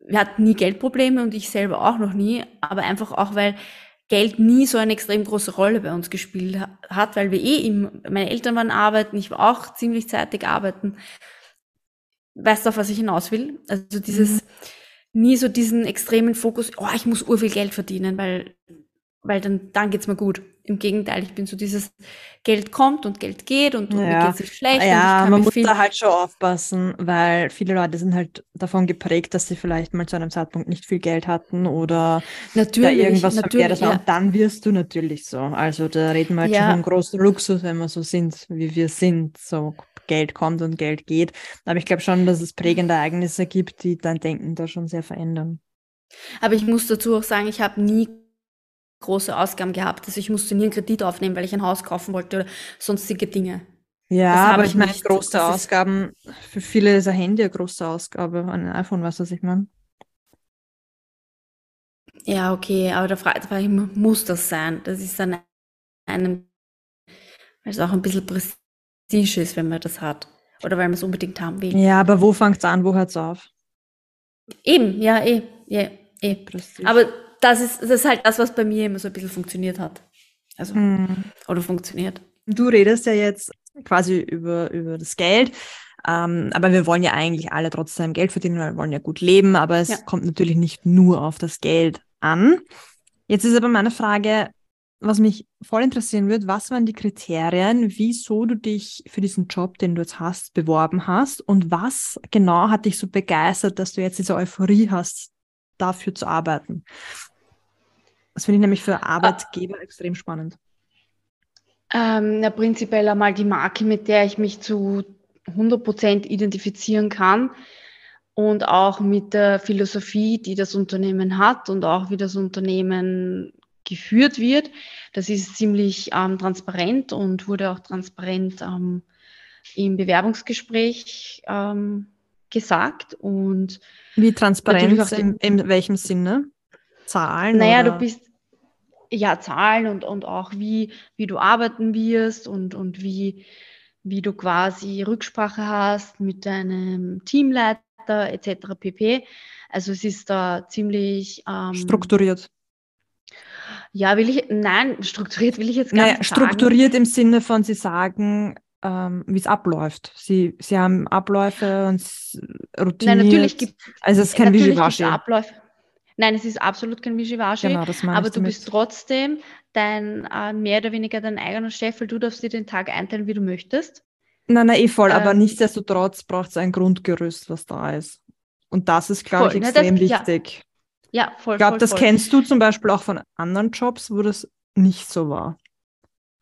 wir hatten nie Geldprobleme und ich selber auch noch nie, aber einfach auch, weil Geld nie so eine extrem große Rolle bei uns gespielt ha- hat, weil wir eh im, meine Eltern waren arbeiten, ich war auch ziemlich zeitig arbeiten. Weißt du, auf was ich hinaus will? Also dieses, nie so diesen extremen Fokus, oh, ich muss urviel Geld verdienen, weil, weil dann, dann geht's mir gut. Im Gegenteil, ich bin so dieses, Geld kommt und Geld geht und, und mir Ja. geht's nicht schlecht und ich Ja, kann man mir muss da halt schon aufpassen, weil viele Leute sind halt davon geprägt, dass sie vielleicht mal zu einem Zeitpunkt nicht viel Geld hatten oder da natürlich, irgendwas natürlich, ja. Und dann wirst du natürlich so. Also da reden wir halt Ja. schon vom großen Luxus, wenn wir so sind, wie wir sind. So Geld kommt und Geld geht. Aber ich glaube schon, dass es prägende Ereignisse gibt, die dein Denken da schon sehr verändern. Aber ich muss dazu auch sagen, ich habe nie große Ausgaben gehabt. Also ich musste nie einen Kredit aufnehmen, weil ich ein Haus kaufen wollte oder sonstige Dinge. Ja, aber ich ich meine, große Ausgaben, für viele ist ein Handy eine große Ausgabe, ein iPhone, weißt du, was ich meine? Ja, okay, aber da frage ich mich, muss das sein? Das ist dann einem, weil es auch ein bisschen Prestige ist, wenn man das hat. Oder weil man es unbedingt haben will. Ja, aber wo fängt es an, wo hört es auf? Eben, ja, eh, ja, eh. Prestige. Aber das ist, das ist halt das, was bei mir immer so ein bisschen funktioniert hat. Also, Hm. oder funktioniert. Du redest ja jetzt quasi über, über das Geld, ähm, aber wir wollen ja eigentlich alle trotzdem Geld verdienen, weil wir wollen ja gut leben, aber es Ja. kommt natürlich nicht nur auf das Geld an. Jetzt ist aber meine Frage, was mich voll interessieren wird, was waren die Kriterien, wieso du dich für diesen Job, den du jetzt hast, beworben hast und was genau hat dich so begeistert, dass du jetzt diese Euphorie hast, dafür zu arbeiten? Das finde ich nämlich für Arbeitgeber extrem spannend. Ähm, na, prinzipiell einmal die Marke, mit der ich mich zu 100% identifizieren kann und auch mit der Philosophie, die das Unternehmen hat und auch wie das Unternehmen geführt wird. Das ist ziemlich ähm, transparent und wurde auch transparent ähm, im Bewerbungsgespräch ähm, gesagt. Und Wie transparent, in, in welchem Sinne? Zahlen? Naja, oder? du bist ja Zahlen und, und auch wie, wie du arbeiten wirst und, und wie, wie du quasi Rücksprache hast mit deinem Teamleiter etc. pp. Also es ist da ziemlich ähm, strukturiert. Ja, will ich, nein, strukturiert will ich jetzt gar Naja, nicht sagen. strukturiert im Sinne von, sie sagen, ähm, wie es abläuft. Sie, sie haben Abläufe und routiniert. Nein, natürlich gibt Also es ist kein Wischiwaschi. Abläufe. Nein, es ist absolut kein Wischiwaschi. Genau, das Aber du damit. bist trotzdem dein, äh, mehr oder weniger dein eigener Chef, weil du darfst dir den Tag einteilen, wie du möchtest. Nein, nein, eh voll, Ähm, aber nichtsdestotrotz braucht es ein Grundgerüst, was da ist. Und das ist, glaube ich, Voll, ne, das- extrem ja. wichtig. Ja, voll. Ich glaube, das voll. kennst du zum Beispiel auch von anderen Jobs, wo das nicht so war.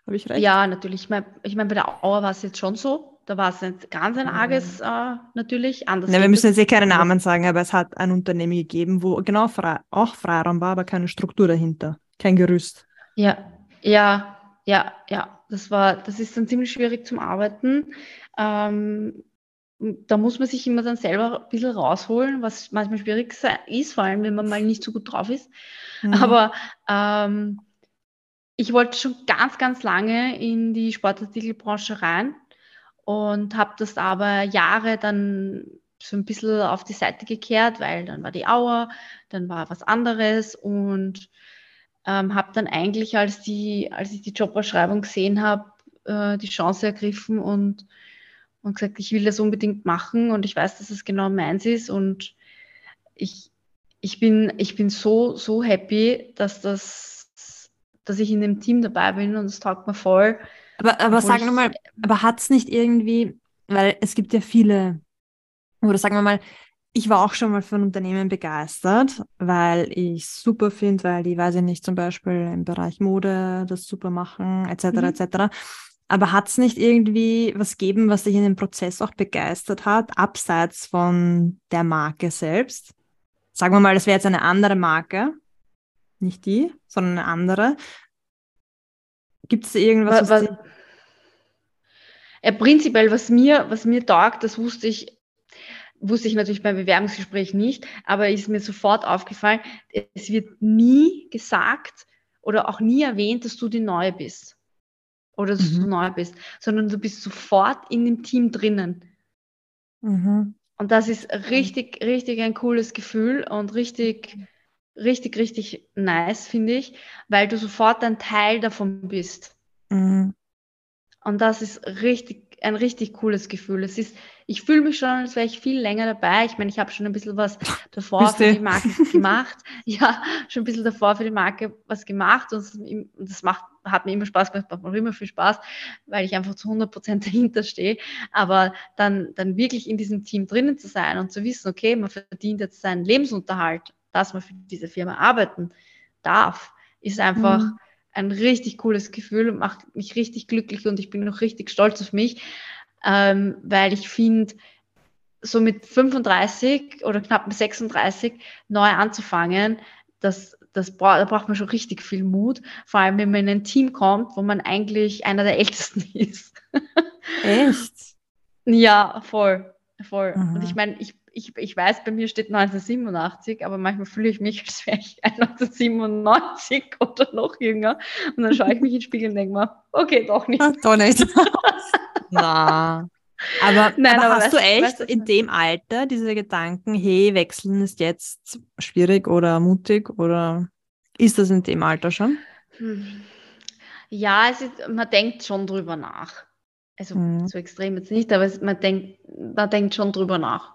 Habe ich recht? Ja, natürlich. Ich meine, ich mein, bei der Auer war es jetzt schon so. Da war es nicht ganz ein arges, äh, natürlich. Anders Ne, wir müssen jetzt eh keine Namen sagen, aber es hat ein Unternehmen gegeben, wo genau frei, auch Freiraum war, aber keine Struktur dahinter, kein Gerüst. Ja, ja, ja, ja. Das war, das ist dann ziemlich schwierig zum Arbeiten. Ähm, da muss man sich immer dann selber ein bisschen rausholen, was manchmal schwierig ist, vor allem wenn man mal nicht so gut drauf ist. Mhm. Aber ähm, ich wollte schon ganz, ganz lange in die Sportartikelbranche rein und habe das aber Jahre dann so ein bisschen auf die Seite gekehrt, weil dann war die Auer, dann war was anderes und ähm, habe dann eigentlich, als, die, als ich die Jobausschreibung gesehen habe, äh, die Chance ergriffen und, und gesagt, ich will das unbedingt machen und ich weiß, dass es genau meins ist und ich, ich, bin, ich bin so, so happy, dass, das, dass ich in dem Team dabei bin und es taugt mir voll. Aber, aber sag ich- nochmal, aber hat es nicht irgendwie, weil es gibt ja viele, oder sagen wir mal, ich war auch schon mal von Unternehmen begeistert, weil ich super finde, weil die, weiß ich nicht, zum Beispiel im Bereich Mode das super machen, etc., Mhm. etc. Aber hat es nicht irgendwie was gegeben, was dich in dem Prozess auch begeistert hat, abseits von der Marke selbst? Sagen wir mal, das wäre jetzt eine andere Marke, nicht die, sondern eine andere. Gibt es irgendwas, Wa- was, wa- dich- Ja, prinzipiell, was mir, was mir taugt, das wusste ich, wusste ich natürlich beim Bewerbungsgespräch nicht, aber ist mir sofort aufgefallen, es wird nie gesagt oder auch nie erwähnt, dass du die Neue bist. Oder dass Mhm. du neu bist, sondern du bist sofort in dem Team drinnen. Mhm. Und das ist richtig, richtig ein cooles Gefühl und richtig, richtig, richtig nice, finde ich, weil du sofort ein Teil davon bist. Mhm. Und das ist richtig, ein richtig cooles Gefühl. Es ist, ich fühle mich schon, als wäre ich viel länger dabei. Ich meine, ich habe schon ein bisschen was davor Bist für du? die Marke gemacht. Ja, schon ein bisschen davor für die Marke was gemacht. Und das macht, hat mir immer Spaß gemacht, macht mir immer viel Spaß, weil ich einfach zu 100 Prozent dahinter stehe. Aber dann, dann wirklich in diesem Team drinnen zu sein und zu wissen, okay, man verdient jetzt seinen Lebensunterhalt, dass man für diese Firma arbeiten darf, ist einfach Mhm. ein richtig cooles Gefühl und macht mich richtig glücklich und ich bin noch richtig stolz auf mich, ähm, weil ich finde, so mit 35 oder knapp mit 36 neu anzufangen, das, das bra da braucht man schon richtig viel Mut, vor allem wenn man in ein Team kommt, wo man eigentlich einer der Ältesten ist. Echt? Ja, voll, voll. Mhm. Und ich meine, ich, ich, ich weiß, bei mir steht 1987, aber manchmal fühle ich mich, als wäre ich 1997 oder noch jünger. Und dann schaue ich mich in den Spiegel und denke mir, okay, doch nicht. Ah, Doch nicht. Na. Aber, Nein, aber, aber hast weißt- du echt weißt in dem Alter diese Gedanken, hey, wechseln ist jetzt schwierig oder mutig oder ist das in dem Alter schon? Hm. Ja, es ist, man denkt schon drüber nach. Also Mhm. so extrem jetzt nicht, aber es, man, denkt, man denkt schon drüber nach.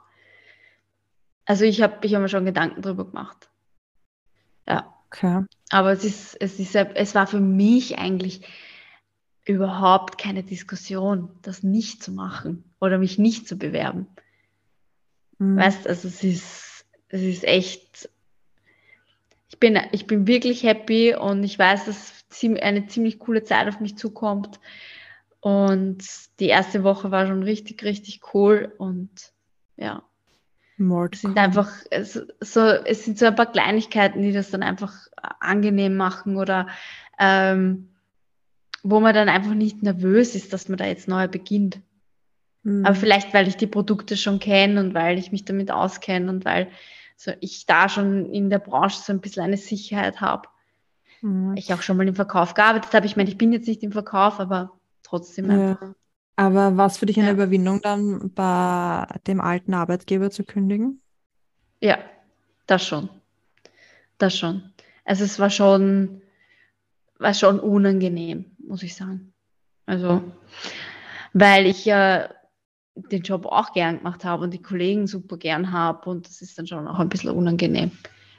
Also ich habe ich hab mir schon Gedanken drüber gemacht. Ja. Okay. Aber es ist, es ist, es war für mich eigentlich überhaupt keine Diskussion, das nicht zu machen oder mich nicht zu bewerben. Mhm. Weißt, also es ist, es ist echt, ich bin, ich bin wirklich happy und ich weiß, dass eine ziemlich coole Zeit auf mich zukommt. Und die erste Woche war schon richtig, richtig cool und ja. Mord Es sind einfach so, es sind so ein paar Kleinigkeiten, die das dann einfach angenehm machen oder ähm, wo man dann einfach nicht nervös ist, dass man da jetzt neu beginnt. Mhm. Aber vielleicht, weil ich die Produkte schon kenne und weil ich mich damit auskenne und weil so ich da schon in der Branche so ein bisschen eine Sicherheit habe. Mhm. Ich auch schon mal im Verkauf gearbeitet habe. Ich meine, ich bin jetzt nicht im Verkauf, aber trotzdem einfach. Aber was für dich eine Ja. Überwindung dann bei dem alten Arbeitgeber zu kündigen? Ja, das schon. Das schon. Also es war schon, war schon unangenehm, muss ich sagen. Also, weil ich ja den Job auch gern gemacht habe und die Kollegen super gern habe und das ist dann schon auch ein bisschen unangenehm,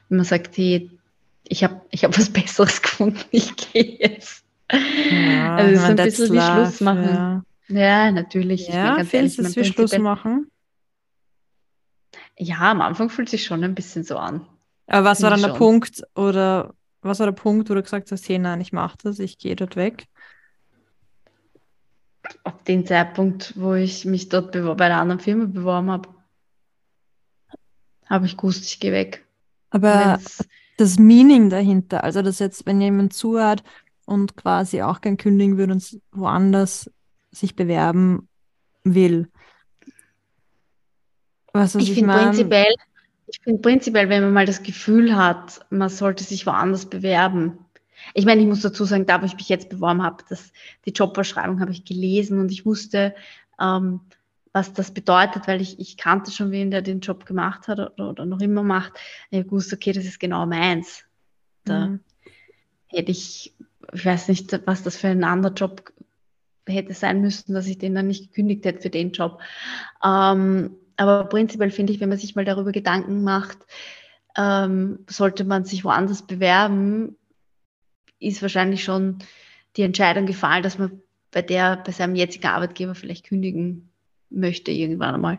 wenn man sagt, hey, ich habe ich hab was Besseres gefunden, ich gehe jetzt. Ja, also es ist ein bisschen wie Schluss machen. Ja. Ja, natürlich. Ja, findest du, dass wir Schluss machen? Ja, am Anfang fühlt sich schon ein bisschen so an. Aber was war dann der Punkt oder was war der Punkt, wo du gesagt hast, hey, nein, ich mache das, ich gehe dort weg? Ab dem Zeitpunkt, wo ich mich dort bei der anderen Firma beworben habe, habe ich gewusst, ich gehe weg. Aber das Meaning dahinter, also dass jetzt, wenn jemand zuhört und quasi auch gern kündigen würde und woanders sich bewerben will. Was, was ich, ich finde prinzipiell, ich finde prinzipiell, wenn man mal das Gefühl hat, man sollte sich woanders bewerben. Ich meine, ich muss dazu sagen, da wo ich mich jetzt beworben habe, dass die Jobbeschreibung habe ich gelesen und ich wusste, ähm, was das bedeutet, weil ich, ich kannte schon wen, der den Job gemacht hat oder, oder noch immer macht. Ich wusste, okay, das ist genau meins. Da mhm. hätte ich, ich weiß nicht, was das für ein anderer Job hätte sein müssen, dass ich den dann nicht gekündigt hätte für den Job. Ähm, aber prinzipiell finde ich, wenn man sich mal darüber Gedanken macht, ähm, sollte man sich woanders bewerben, ist wahrscheinlich schon die Entscheidung gefallen, dass man bei der, bei seinem jetzigen Arbeitgeber vielleicht kündigen möchte irgendwann einmal.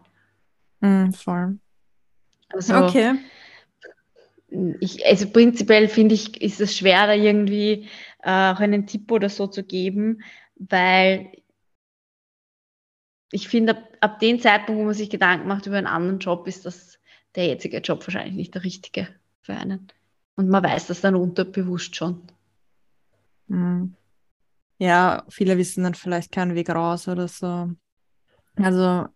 Mm, voll. Also, okay. Ich, also prinzipiell finde ich, ist es schwer, da irgendwie äh, auch einen Tipp oder so zu geben, weil ich finde, ab, ab dem Zeitpunkt, wo man sich Gedanken macht über einen anderen Job, ist das der jetzige Job wahrscheinlich nicht der richtige für einen. Und man weiß das dann unterbewusst schon. Hm. Ja, viele wissen dann vielleicht keinen Weg raus oder so. Also.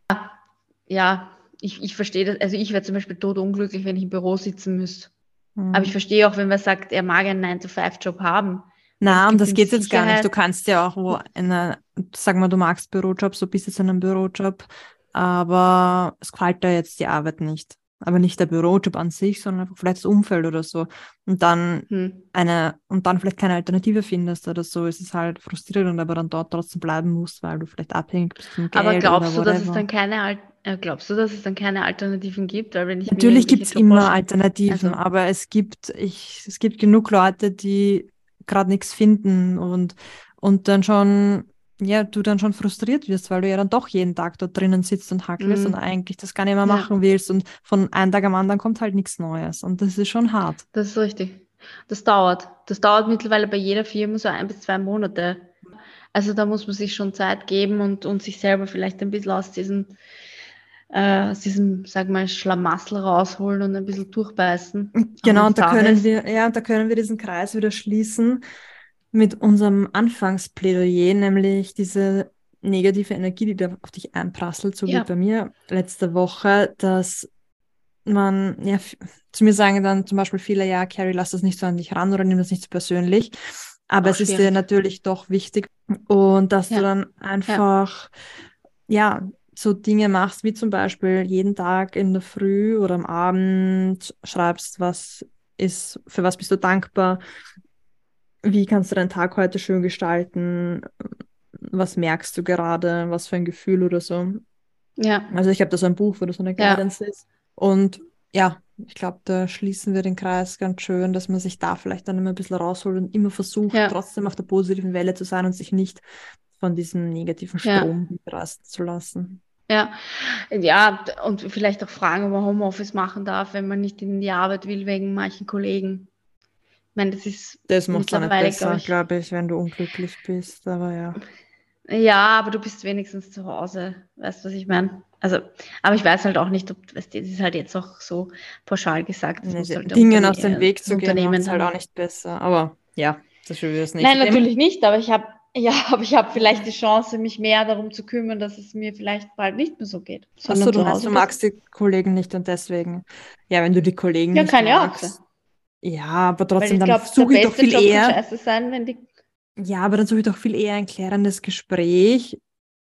Ja, ich, ich verstehe das. Also ich wäre zum Beispiel tot unglücklich, wenn ich im Büro sitzen müsste. Mhm. Aber ich verstehe auch, wenn man sagt, er mag einen 9-to-5-Job haben. Na, um das geht jetzt gar nicht. Du kannst ja auch wo eine, sag mal, du magst Bürojob, so bist jetzt in einem Bürojob, aber es gefällt dir jetzt die Arbeit nicht. Aber nicht der Bürojob an sich, sondern einfach vielleicht das Umfeld oder so. Und dann hm. eine, und dann vielleicht keine Alternative findest oder so, ist es halt frustrierend, aber dann dort trotzdem bleiben musst, weil du vielleicht abhängig bist vom Geld. Aber glaubst du, dass es dann keine äh, glaubst du, dass es dann keine Alternativen gibt? Weil wenn ich Natürlich gibt es immer Alternativen, also. aber es gibt, ich, es gibt genug Leute, die gerade nichts finden und, und dann schon, ja, du dann schon frustriert wirst, weil du ja dann doch jeden Tag dort drinnen sitzt und hackelst mhm. und eigentlich das gar nicht mehr machen ja. willst und von einem Tag am anderen kommt halt nichts Neues und das ist schon hart. Das ist richtig. Das dauert. Das dauert mittlerweile bei jeder Firma so ein bis zwei Monate. Also da muss man sich schon Zeit geben und, und sich selber vielleicht ein bisschen aus diesem, äh, aus diesem, sag mal, Schlamassel rausholen und ein bisschen durchbeißen. Genau, und da können wir, ja, da können wir diesen Kreis wieder schließen mit unserem Anfangsplädoyer, nämlich diese negative Energie, die da auf dich einprasselt, so ja. wie bei mir letzte Woche, dass man, ja, zu mir sagen dann zum Beispiel viele, ja, Carrie, lass das nicht so an dich ran oder nimm das nicht so persönlich. Aber Auch es schwierig. ist dir natürlich doch wichtig und dass ja. du dann einfach, ja. So Dinge machst, wie zum Beispiel jeden Tag in der Früh oder am Abend schreibst, was ist, für was bist du dankbar, wie kannst du deinen Tag heute schön gestalten, was merkst du gerade, was für ein Gefühl oder so. Ja. Also ich habe da so ein Buch, wo das so eine Guidance ja. ist. Und ja, ich glaube, da schließen wir den Kreis ganz schön, dass man sich da vielleicht dann immer ein bisschen rausholt und immer versucht, ja. trotzdem auf der positiven Welle zu sein und sich nicht von diesem negativen Strom ja. zu lassen. Ja, ja, und vielleicht auch fragen, ob man Homeoffice machen darf, wenn man nicht in die Arbeit will, wegen manchen Kollegen. Ich meine, das ist. Das macht es nicht besser, glaube ich, glaub ich, wenn du unglücklich bist, aber ja. Ja, aber du bist wenigstens zu Hause. Weißt du, was ich meine? Also, aber ich weiß halt auch nicht, ob das ist halt jetzt auch so pauschal gesagt. Nee, halt Dinge aus dem Weg zu gehen, ist halt auch nicht besser. Aber ja, das will es nicht. Nein, natürlich nicht, aber ich habe ja, aber ich habe vielleicht die Chance, mich mehr darum zu kümmern, dass es mir vielleicht bald nicht mehr so geht. Achso, du, du magst die Kollegen nicht und deswegen. Ja, wenn du die Kollegen ja, nicht kann magst. Ja, auch ja, aber trotzdem, dann suche ich doch viel Job eher. Sein, wenn die... Ja, aber dann suche ich doch viel eher ein klärendes Gespräch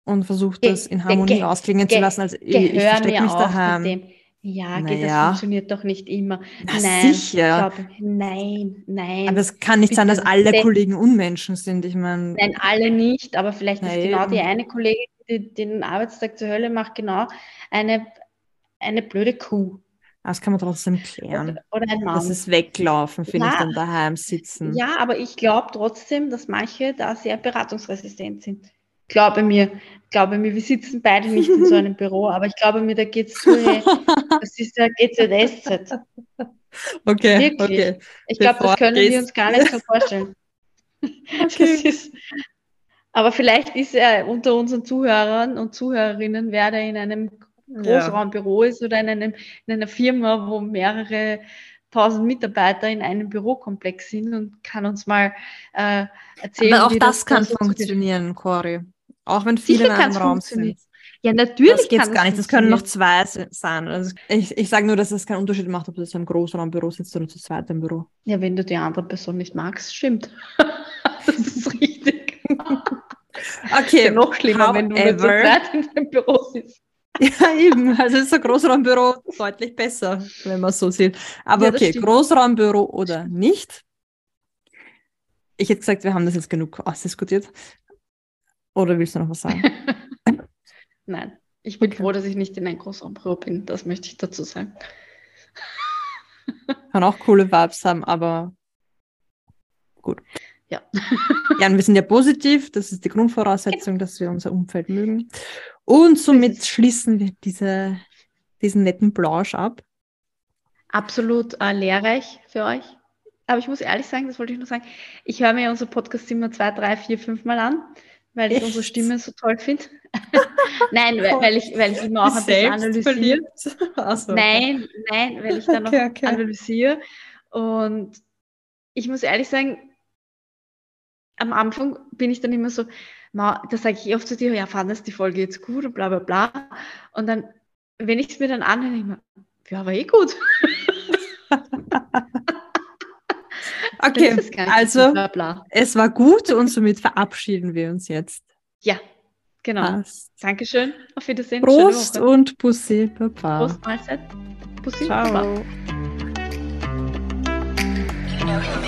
und versuche das in Harmonie ausklingen zu lassen, als ich, ich verstecke mich daheim. Ja, naja. das funktioniert doch nicht immer. Na, nein, sicher. Glaub, nein, nein. Aber es kann nicht sein, dass alle Kollegen Unmenschen sind. Ich meine. Nein, alle nicht, aber vielleicht ist genau die eine Kollegin, die den Arbeitstag zur Hölle macht, genau eine, eine blöde Kuh. Das kann man trotzdem klären. Oder, oder ein Mann. Das ist weglaufen, finde ja, ich, dann daheim sitzen. Ja, aber ich glaube trotzdem, dass manche da sehr beratungsresistent sind. Glaube mir, glaube mir, wir sitzen beide nicht in so einem Büro, aber ich glaube mir, da geht es so, hey, das ist der GZSZ. Okay, Wirklich. okay. Ich glaube, das können gehst- wir uns gar nicht so vorstellen. Das Okay. ist, aber vielleicht ist er unter unseren Zuhörern und Zuhörerinnen, wer da in einem Ja. Großraumbüro ist oder in, einem, in einer Firma, wo mehrere tausend Mitarbeiter in einem Bürokomplex sind und kann uns mal äh, erzählen. Aber auch wie das kann funktionieren, Cory. Auch wenn viele Sicher in einem Raum sind. Ja, natürlich. Das kann gar nicht. Das können noch zwei se- sein. Also ich ich sage nur, dass es keinen Unterschied macht, ob du jetzt im Großraumbüro sitzt oder zu zweit im Büro. Ja, wenn du die andere Person nicht magst, stimmt. das ist richtig. Okay, Ja, noch schlimmer, wenn du nur zu zweit in deinem Büro sitzt. Ja, eben. Also ist ein Großraumbüro deutlich besser, wenn man es so sieht. Aber Ja, okay, stimmt. Großraumbüro oder nicht. Ich hätte gesagt, wir haben das jetzt genug ausdiskutiert. Oder willst du noch was sagen? Nein, ich bin Okay. froh, dass ich nicht in ein Großraumbüro bin. Das möchte ich dazu sagen. Kann auch coole Vibes haben, aber gut. Ja. Ja, und wir sind ja positiv. Das ist die Grundvoraussetzung, dass wir unser Umfeld mögen. Und somit schließen wir diese, diesen netten Plausch ab. Absolut äh, lehrreich für euch. Aber ich muss ehrlich sagen, das wollte ich nur sagen, ich höre mir unser Podcast immer zwei, drei, vier, fünf Mal an, weil ich unsere Stimme so toll finde. Nein, weil, weil, ich, weil ich immer auch ein bisschen analysiere. Also, Nein, nein, weil ich dann noch Okay, okay. analysiere. Und ich muss ehrlich sagen, am Anfang bin ich dann immer so, da sage ich oft zu dir, ja, fandest die Folge jetzt gut und bla bla bla. Und dann, wenn ich es mir dann anhöre, ich mir, ja, war eh gut. Okay, also bla bla. es war gut und somit verabschieden wir uns jetzt. Ja, genau. Passt. Dankeschön. Auf Wiedersehen. Prost und Pussy, Baba. Prost, Mahlzeit. Bussi. Baba. Ciao. Who